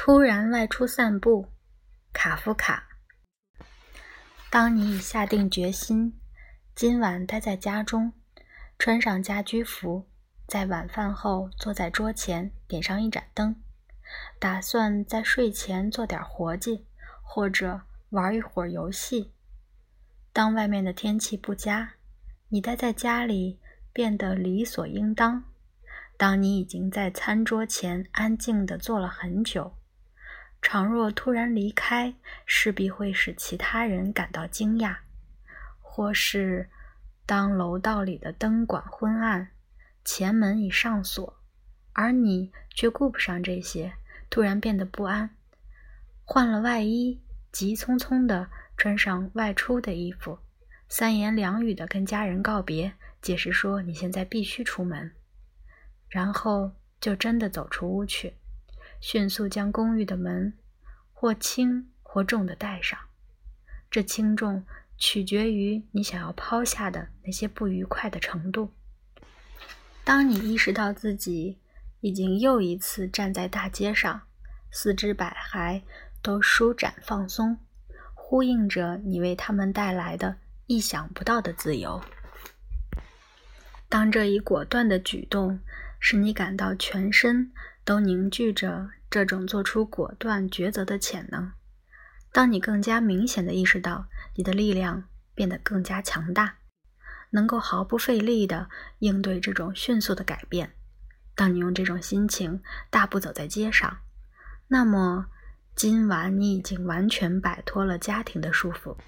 突然外出散步，卡夫卡。当你已下定决心，今晚待在家中，穿上家居服，在晚饭后坐在桌前点上一盏灯，打算在睡前做点活计，或者玩一会儿游戏。当外面的天气不佳，你待在家里变得理所应当。当你已经在餐桌前安静地坐了很久。倘若突然离开，势必会使其他人感到惊讶；或是当楼道里的灯管昏暗，前门已上锁，而你却顾不上这些，突然变得不安，换了外衣，急匆匆地穿上外出的衣服，三言两语地跟家人告别，解释说你现在必须出门，然后就真的走出屋去。迅速将公寓的门或轻或重的带上，这轻重取决于你想要抛下的那些不愉快的程度。当你意识到自己已经又一次站在大街上，四肢百骸都舒展放松，呼应着你为他们带来的意想不到的自由。当这一果断的举动使你感到全身。都凝聚着这种做出果断抉择的潜能。当你更加明显的意识到你的力量变得更加强大，能够毫不费力地应对这种迅速的改变，当你用这种心情大步走在街上，那么今晚你已经完全摆脱了家庭的束缚，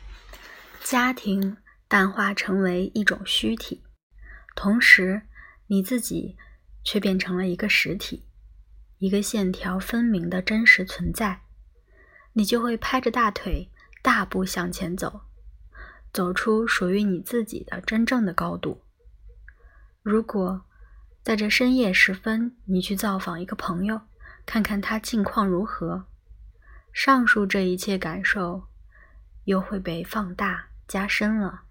家庭淡化成为一种虚体，同时你自己却变成了一个实体。一个线条分明的真实存在，你就会拍着大腿大步向前走，走出属于你自己的真正的高度。如果在这深夜时分，你去造访一个朋友，看看他近况如何，上述这一切感受又会被放大加深了。